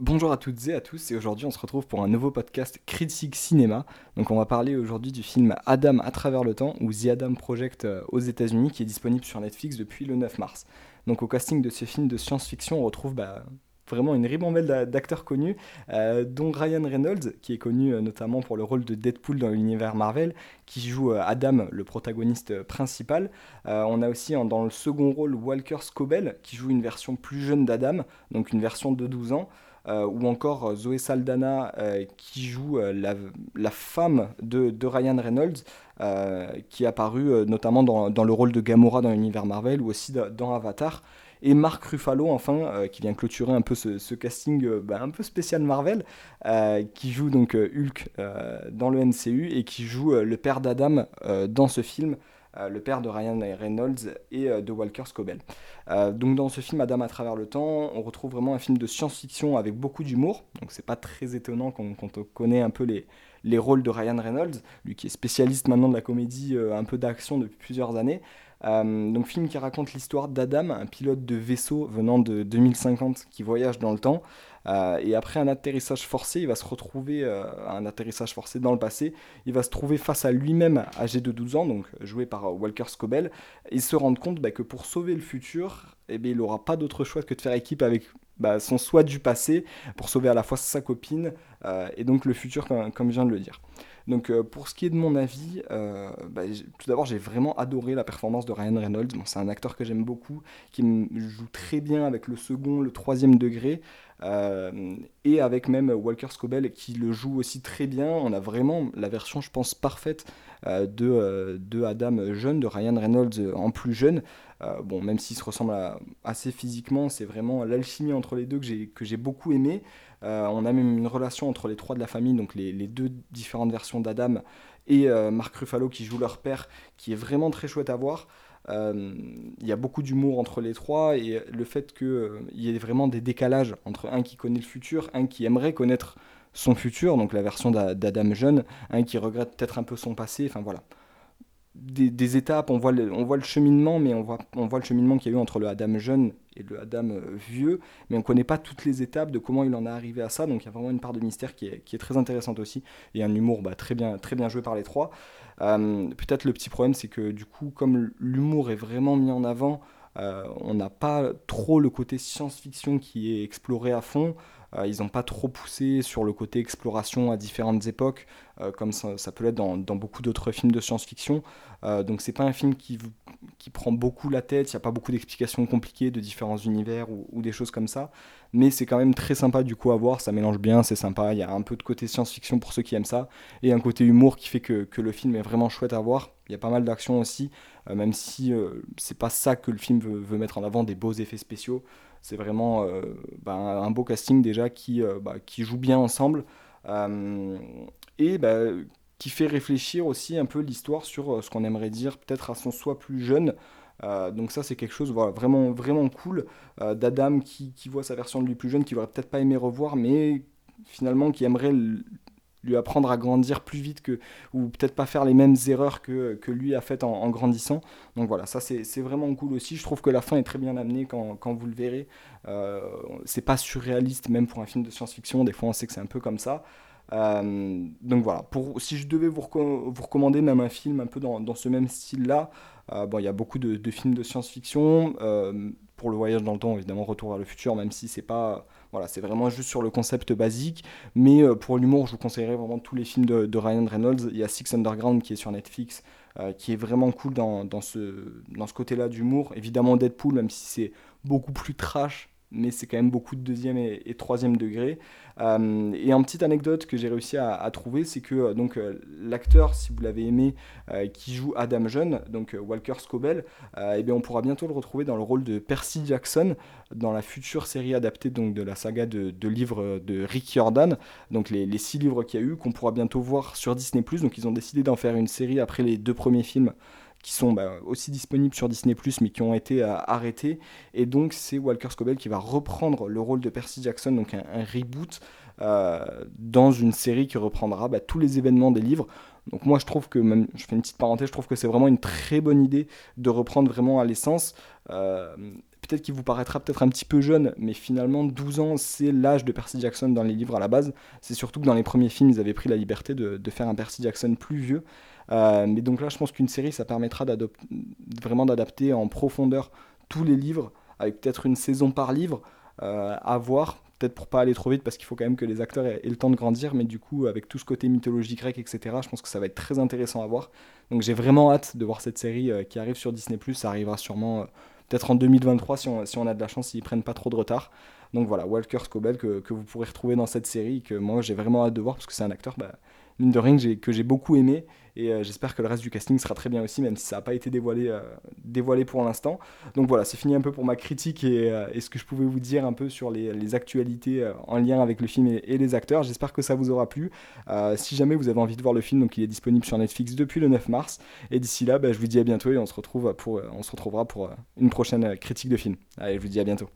Bonjour à toutes et à tous, et aujourd'hui on se retrouve pour un nouveau podcast Critique Cinéma. Donc on va parler aujourd'hui du film Adam à travers le temps, ou The Adam Project euh, aux États-Unis, qui est disponible sur Netflix depuis le 9 mars. Donc au casting de ce film de science-fiction, on retrouve bah, vraiment une ribambelle d'acteurs connus, euh, dont Ryan Reynolds, qui est connu euh, notamment pour le rôle de Deadpool dans l'univers Marvel, qui joue Adam, le protagoniste principal. on a aussi dans le second rôle Walker Scobell, qui joue une version plus jeune d'Adam, donc une version de 12 ans. Euh, ou encore euh, Zoé Saldana euh, qui joue la, femme de, Ryan Reynolds, qui est apparue notamment dans, le rôle de Gamora dans l'univers Marvel ou aussi dans Avatar. Et Mark Ruffalo, enfin, qui vient clôturer un peu ce, ce casting bah, un peu spécial Marvel, qui joue donc Hulk dans le MCU et qui joue le père d'Adam dans ce film. Euh, le père de Ryan Reynolds et euh, de Walker Scobell. Euh, donc dans ce film Adam à travers le temps, on retrouve vraiment un film de science-fiction avec beaucoup d'humour. Donc c'est pas très étonnant quand, quand, on connaît un peu les, les rôles de Ryan Reynolds, lui qui est spécialiste maintenant de la comédie, un peu d'action depuis plusieurs années. donc film qui raconte l'histoire d'Adam, un pilote de vaisseau venant de 2050 qui voyage dans le temps. Euh, et après un atterrissage forcé, il va se retrouver, euh, un atterrissage forcé dans le passé, il va se trouver face à lui-même âgé de 12 ans, donc joué par euh, Walker Scobell, et se rendre compte bah, que pour sauver le futur, eh bien, il n'aura pas d'autre choix que de faire équipe avec bah, son soi du passé pour sauver à la fois sa copine et donc le futur, comme, comme, je viens de le dire. Donc pour ce qui est de mon avis, bah, tout d'abord j'ai vraiment adoré la performance de Ryan Reynolds. c'est un acteur que j'aime beaucoup, qui joue très bien avec le second, le troisième degré. Euh, et avec même Walker Scobell qui le joue aussi très bien. On a vraiment la version, je pense, parfaite euh, euh, de Adam jeune, de Ryan Reynolds en plus jeune. Bon, même s'il se ressemble assez physiquement, c'est vraiment l'alchimie entre les deux que j'ai beaucoup aimé. on a même une relation entre les trois de la famille, donc les, deux différentes versions d'Adam et Mark Ruffalo qui joue leur père, qui est vraiment très chouette à voir. Euh, il y a beaucoup d'humour entre les trois et le fait qu'il euh, y ait vraiment des décalages entre un qui connaît le futur, un qui aimerait connaître son futur, donc la version d'Adam jeune, un qui regrette peut-être un peu son passé, enfin voilà. Des, étapes, on voit, le, on voit le cheminement, mais on voit, on voit le cheminement qu'il y a eu entre le Adam jeune et le Adam euh, vieux, mais on ne connaît pas toutes les étapes de comment il en est arrivé à ça, donc il y a vraiment une part de mystère qui est, qui est très intéressante aussi, et un humour bah, très, bien, très bien joué par les trois. Euh, peut-être le petit problème, c'est que du coup, comme l'humour est vraiment mis en avant, euh, on n'a pas trop le côté science-fiction qui est exploré à fond. Euh, ils n'ont pas trop poussé sur le côté exploration à différentes époques, comme ça, peut l'être dans, beaucoup d'autres films de science-fiction. donc c'est pas un film qui, qui prend beaucoup la tête, il n'y a pas beaucoup d'explications compliquées de différents univers ou, des choses comme ça. Mais c'est quand même très sympa du coup à voir, ça mélange bien, c'est sympa. Il y a un peu de côté science-fiction pour ceux qui aiment ça, et un côté humour qui fait que, que le film est vraiment chouette à voir. Il y a pas mal d'action aussi, euh, même si euh, c'est pas ça que le film veut, mettre en avant, des beaux effets spéciaux. C'est vraiment euh, bah, un beau casting déjà qui, bah, qui joue bien ensemble. et bah, qui fait réfléchir aussi un peu l'histoire sur euh, ce qu'on aimerait dire peut-être à son soi plus jeune. Euh, donc ça c'est quelque chose voilà, vraiment, vraiment cool euh, d'Adam qui, voit sa version de lui plus jeune, qui aurait peut-être pas aimé revoir, mais finalement qui aimerait lui apprendre à grandir plus vite que, ou peut-être pas faire les mêmes erreurs que, que lui a faites en, grandissant. Donc voilà, ça c'est vraiment cool aussi. Je trouve que la fin est très bien amenée quand, quand vous le verrez. c'est pas surréaliste même pour un film de science-fiction, des fois on sait que c'est un peu comme ça. Euh, donc voilà, pour, si je devais vous, vous, recommander même un film un peu dans, dans ce même style-là, euh, bon, il y a beaucoup de, films de science-fiction. Euh, pour le voyage dans le temps, évidemment, Retour vers le futur, même si c'est pas. Voilà, c'est vraiment juste sur le concept basique. Mais pour l'humour, je vous conseillerais vraiment tous les films de, de, Ryan Reynolds. Il y a Six Underground qui est sur Netflix, qui est vraiment cool dans, dans ce, dans ce côté-là d'humour. Évidemment, Deadpool, même si c'est beaucoup plus trash, mais c'est quand même beaucoup de deuxième et, troisième degré. Euh, et une petite anecdote que j'ai réussi à, trouver, c'est que euh, donc euh, l'acteur, si vous l'avez aimé, qui joue Adam Jeune, donc Walker Scobell, eh bien on pourra bientôt le retrouver dans le rôle de Percy Jackson dans la future série adaptée donc de la saga de, livres de Rick Jordan, donc les, les six livres qu'il y a eu, qu'on pourra bientôt voir sur Disney+. Donc ils ont décidé d'en faire une série après les deux premiers films qui sont bah, aussi disponibles sur Disney ⁇ mais qui ont été euh, arrêtés. Et donc c'est Walker Scobell qui va reprendre le rôle de Percy Jackson, donc un, reboot, euh, dans une série qui reprendra bah, tous les événements des livres. Donc moi je trouve que, même, je fais une petite parenthèse, je trouve que c'est vraiment une très bonne idée de reprendre vraiment à l'essence. Euh, peut-être qu'il vous paraîtra peut-être un petit peu jeune, mais finalement 12 ans c'est l'âge de Percy Jackson dans les livres à la base. C'est surtout que dans les premiers films ils avaient pris la liberté de, faire un Percy Jackson plus vieux. Euh, mais donc là je pense qu'une série ça permettra vraiment d'adapter en profondeur tous les livres, avec peut-être une saison par livre, euh, à voir peut-être pour pas aller trop vite parce qu'il faut quand même que les acteurs aient, le temps de grandir, mais du coup avec tout ce côté mythologie grecque, etc., je pense que ça va être très intéressant à voir. Donc j'ai vraiment hâte de voir cette série euh, qui arrive sur Disney ⁇ ça arrivera sûrement peut-être en 2023 si on, si on, a de la chance, s'ils prennent pas trop de retard. Donc voilà, Walker Scobell que, vous pourrez retrouver dans cette série, que moi j'ai vraiment hâte de voir parce que c'est un acteur bah, que j'ai beaucoup aimé. Et euh, j'espère que le reste du casting sera très bien aussi, même si ça n'a pas été dévoilé, euh, dévoilé pour l'instant. Donc voilà, c'est fini un peu pour ma critique et, euh, ce que je pouvais vous dire un peu sur les, actualités en lien avec le film et, les acteurs. J'espère que ça vous aura plu. si jamais vous avez envie de voir le film, donc il est disponible sur Netflix depuis le 9 mars. Et d'ici là, bah, je vous dis à bientôt et on se, on se retrouvera pour une prochaine critique de film. Allez, je vous dis à bientôt.